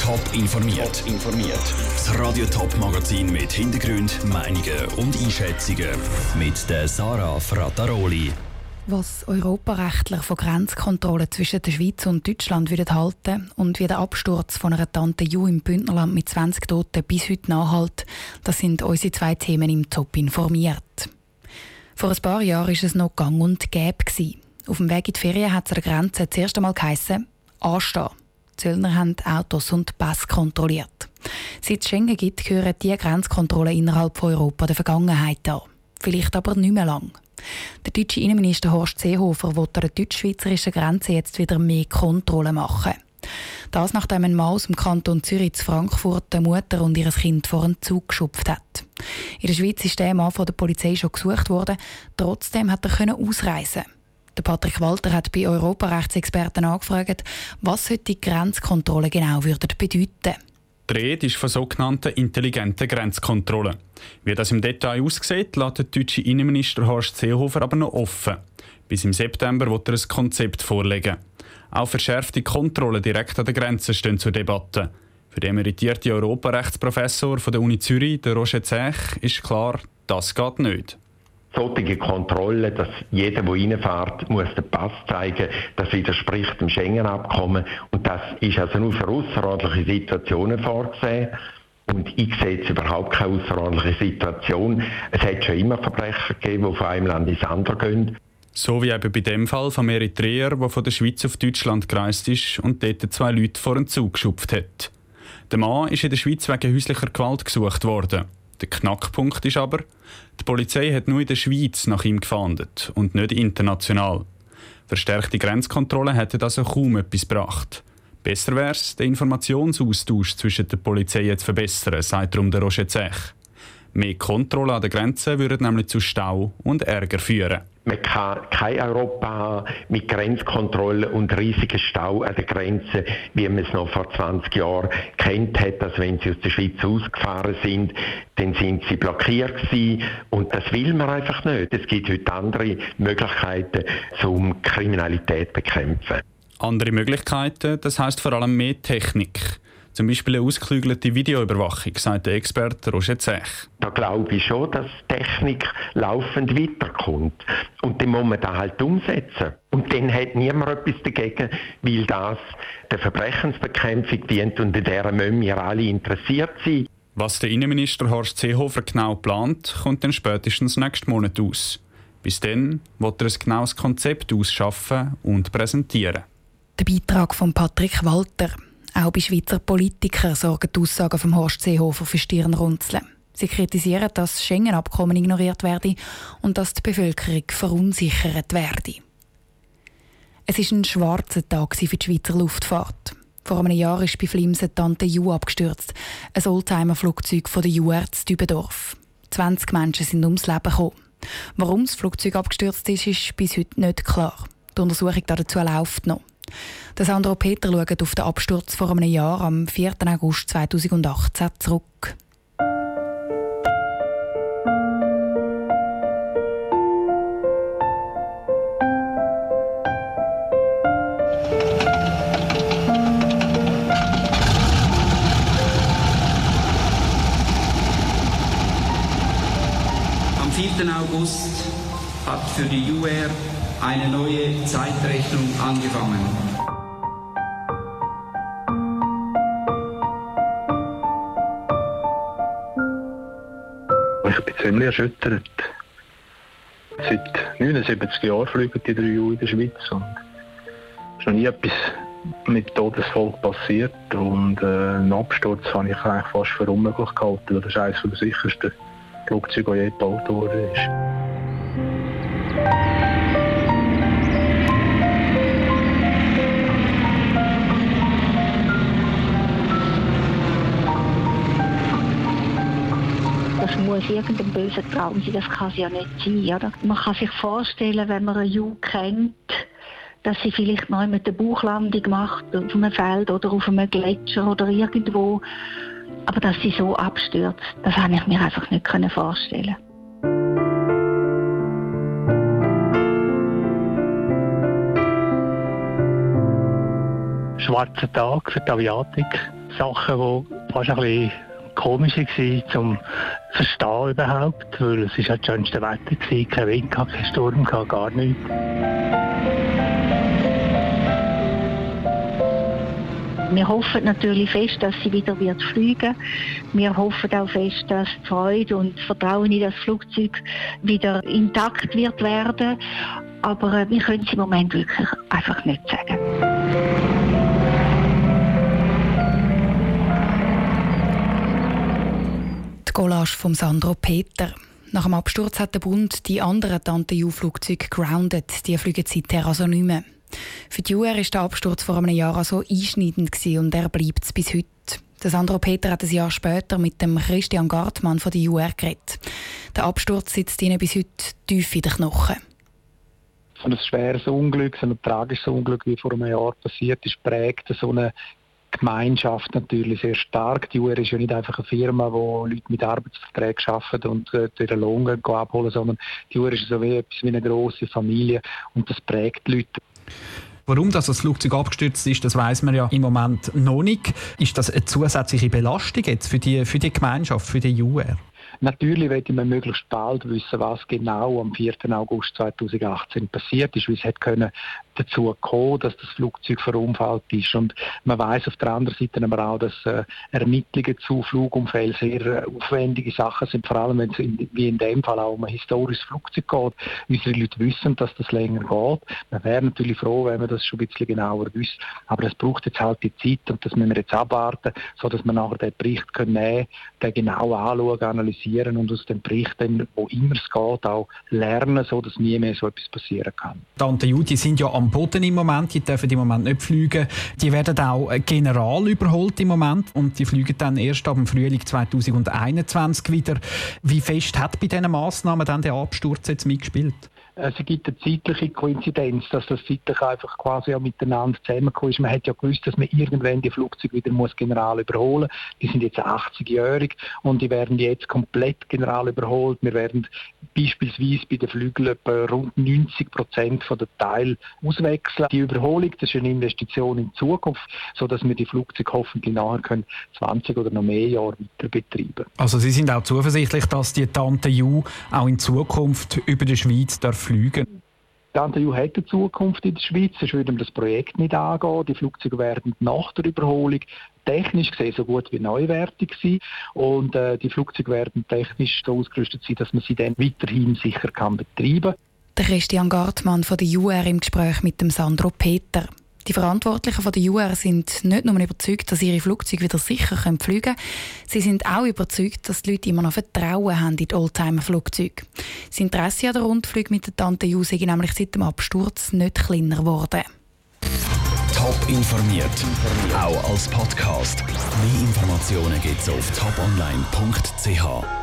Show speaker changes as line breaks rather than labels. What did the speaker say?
Top informiert. informiert. Das Radio Top Magazin mit Hintergrund, Meinungen und Einschätzungen mit der Sarah Frataroli.
Was Europarechtler von Grenzkontrollen zwischen der Schweiz und Deutschland würden halten und wie der Absturz von einer Tante Ju im Bündnerland mit 20 Toten bis heute nachhält, das sind unsere zwei Themen im Top informiert. Vor ein paar Jahren war es noch gang und gäbe. Auf dem Weg in die Ferien hat es an der Grenze zuerst einmal geheissen, anstehen. Die Zöllner haben Autos und Pass kontrolliert. Seit es Schengen gibt, gehören diese Grenzkontrollen innerhalb von Europa der Vergangenheit an. Vielleicht aber nicht mehr lang. Der deutsche Innenminister Horst Seehofer will an der deutsch-schweizerischen Grenze jetzt wieder mehr Kontrollen machen. Das nachdem ein Mann aus dem Kanton Zürich zu Frankfurt der Mutter und ihr Kind vor einen Zug geschupft hat. In der Schweiz ist der Mann von der Polizei schon gesucht worden, trotzdem hat er ausreisen der Patrick Walter hat bei Europarechtsexperten angefragt, was heute die Grenzkontrolle genau würden bedeuten
die Rede ist von sogenannten intelligenten Grenzkontrollen. Wie das im Detail aussieht, lässt der deutsche Innenminister Horst Seehofer aber noch offen. Bis im September wird er ein Konzept vorlegen. Auch verschärfte Kontrollen direkt an der Grenze stehen zur Debatte. Für den emeritierte Europarechtsprofessor von der Uni Zürich, der Roger Zech, ist klar, das geht nicht
solche Kontrolle, dass jeder, der reinfährt, muss den Pass zeigen, das widerspricht dem Schengen-Abkommen und das ist also nur für außerordentliche Situationen vorgesehen. Und ich sehe jetzt überhaupt keine außerordentliche Situation. Es hat schon immer Verbrecher gegeben, die von einem Land ins andere gehen.
So wie eben bei dem Fall von Eritreer, der von der Schweiz auf Deutschland gereist ist und dort zwei Leute vor einen Zug geschupft hat. Der Mann ist in der Schweiz wegen häuslicher Gewalt gesucht worden. Der Knackpunkt ist aber, die Polizei hat nur in der Schweiz nach ihm gefahndet und nicht international. Verstärkte Grenzkontrollen hätten also kaum etwas gebracht. Besser wäre es, den Informationsaustausch zwischen der Polizei zu verbessern, sagt darum der Roger Zech. Mehr Kontrolle an der Grenze würde nämlich zu Stau und Ärger führen.
Man kann kein Europa haben mit Grenzkontrollen und riesigen Stau an der Grenze, wie man es noch vor 20 Jahren kennt hat, dass wenn sie aus der Schweiz ausgefahren sind, dann sind sie blockiert gewesen. und das will man einfach nicht. Es gibt heute andere Möglichkeiten, um Kriminalität zu bekämpfen.
Andere Möglichkeiten, das heißt vor allem mehr Technik. Zum Beispiel eine ausgeklügelte Videoüberwachung, sagt der Experte Roger Zech.
Da glaube ich schon, dass Technik laufend weiterkommt. Und dann muss man das halt umsetzen. Und dann hat niemand etwas dagegen, weil das der Verbrechensbekämpfung dient und in der müssen wir alle interessiert sein.
Was der Innenminister Horst Seehofer genau plant, kommt dann spätestens nächsten Monat aus. Bis dann wird er ein genaues Konzept ausschaffen und präsentieren.
Der Beitrag von Patrick Walter. Auch bei Schweizer Politikern sorgen die Aussagen von Horst Seehofer für Stirnrunzeln. Sie kritisieren, dass das Schengen-Abkommen ignoriert werde und dass die Bevölkerung verunsichert werde. Es war ein schwarzer Tag für die Schweizer Luftfahrt. Vor einem Jahr ist bei Flimsen Tante Ju abgestürzt, ein Oldtimer-Flugzeug von der zu Dübendorf. 20 Menschen sind ums Leben gekommen. Warum das Flugzeug abgestürzt ist, ist bis heute nicht klar. Die Untersuchung dazu läuft noch. Der Sandro Peter schaut auf den Absturz vor einem Jahr, am 4. August 2018, zurück.
Am 4. August hat für die UR eine neue Zeitrechnung angefangen.
Ich bin ziemlich erschüttert. Seit 79 Jahren fliegen die drei Jahre in der Schweiz es ist noch nie etwas mit Todesfolge passiert und äh, einen Absturz habe ich eigentlich fast für unmöglich gehalten, das ist eines der sichersten Flugzeuge, die je gebaut worden ist.
Muss irgendein böser Traum sein, das kann es ja nicht sein. Oder? Man kann sich vorstellen, wenn man eine Ju kennt, dass sie vielleicht noch mit der Bauchlandung macht, auf einem Feld oder auf einem Gletscher oder irgendwo. Aber dass sie so abstürzt, das habe ich mir einfach nicht vorstellen
schwarzer Tag für die Aviatik. Sachen, die fast ein bisschen komisch war, zum Verstehen überhaupt, weil es ist halt das schönste Wetter gewesen, kein Wind, kein Sturm, gar nichts.
Wir hoffen natürlich fest, dass sie wieder wird fliegen. Wir hoffen auch fest, dass die Freude und Vertrauen in das Flugzeug wieder intakt wird werden. Aber äh, wir können es im Moment wirklich einfach nicht sagen.
Die Collage von Sandro Peter. Nach dem Absturz hat der Bund die anderen Tante-U-Flugzeuge grounded. Die fliegen seither also nicht mehr. Für die UR war der Absturz vor einem Jahr so einschneidend und er bleibt es bis heute. Der Sandro Peter hat ein Jahr später mit dem Christian Gartmann von der UR geredet. Der Absturz sitzt ihnen bis heute tief in den Knochen.
So ein schweres Unglück, so ein tragisches Unglück, wie vor einem Jahr passiert ist, prägt so eine Gemeinschaft natürlich sehr stark. Die UR ist ja nicht einfach eine Firma, wo Leute mit Arbeitsverträgen arbeiten und äh, ihren Lohn abholen, sondern die UR ist so wie etwas wie eine große Familie und das prägt die Leute.
Warum das, das Flugzeug abgestürzt ist, das weiß man ja im Moment noch nicht. Ist das eine zusätzliche Belastung jetzt für die, für die Gemeinschaft, für die UR?
Natürlich möchte man möglichst bald wissen, was genau am 4. August 2018 passiert ist, wie es hätte können dazu gekommen, dass das Flugzeug verunfallt ist. Und man weiß auf der anderen Seite aber auch, dass äh, Ermittlungen zu Flugunfällen sehr äh, aufwendige Sachen sind, vor allem wenn es wie in dem Fall auch um ein historisches Flugzeug geht. Unsere Leute wissen, dass das länger geht. Man wäre natürlich froh, wenn man das schon ein bisschen genauer wüsste. Aber das braucht jetzt halt die Zeit und das müssen wir jetzt abwarten, sodass wir nachher den Bericht können den genau anschauen, analysieren und aus dem Bericht dann, wo immer es geht, auch lernen, sodass nie mehr so etwas passieren kann.
Tante Judy sind ja am Boden im Moment, die dürfen im Moment nicht fliegen. Die werden auch general überholt im Moment und die fliegen dann erst ab dem Frühling 2021 wieder. Wie fest hat bei diesen Massnahmen dann der Absturz jetzt mitgespielt?
Es gibt eine zeitliche Koinzidenz, dass das zeitlich einfach quasi auch miteinander zusammengekommen ist. Man hat ja gewusst, dass man irgendwann die Flugzeuge wieder muss general überholen muss. Die sind jetzt 80-jährig und die werden jetzt komplett general überholt. Wir werden beispielsweise bei den Flügeln etwa rund 90 Prozent der Teile auswechseln. Die Überholung, das ist eine Investition in die Zukunft, sodass wir die Flugzeuge hoffentlich nachher können 20 oder noch mehr Jahre weiter betreiben.
Also Sie sind auch zuversichtlich, dass die Tante Ju auch in Zukunft über die Schweiz darf fliegen?
Die Antayu hat eine Zukunft in der Schweiz, sonst würde man das Projekt nicht angehen. Die Flugzeuge werden nach der Überholung technisch gesehen so gut wie neuwertig sein und äh, die Flugzeuge werden technisch so ausgerüstet sein, dass man sie dann weiterhin sicher kann betreiben kann.
Der Christian Gartmann von der UR im Gespräch mit dem Sandro Peter. Die Verantwortlichen von der UR sind nicht nur überzeugt, dass ihre Flugzeuge wieder sicher fliegen können. Sie sind auch überzeugt, dass die Leute immer noch Vertrauen haben in die Oldtimer-Flugzeuge. Das Interesse an der Rundflug mit der Tante Ju ist nämlich seit dem Absturz nicht kleiner geworden.
Top informiert, auch als Podcast. Mehr Informationen gibt es auf toponline.ch.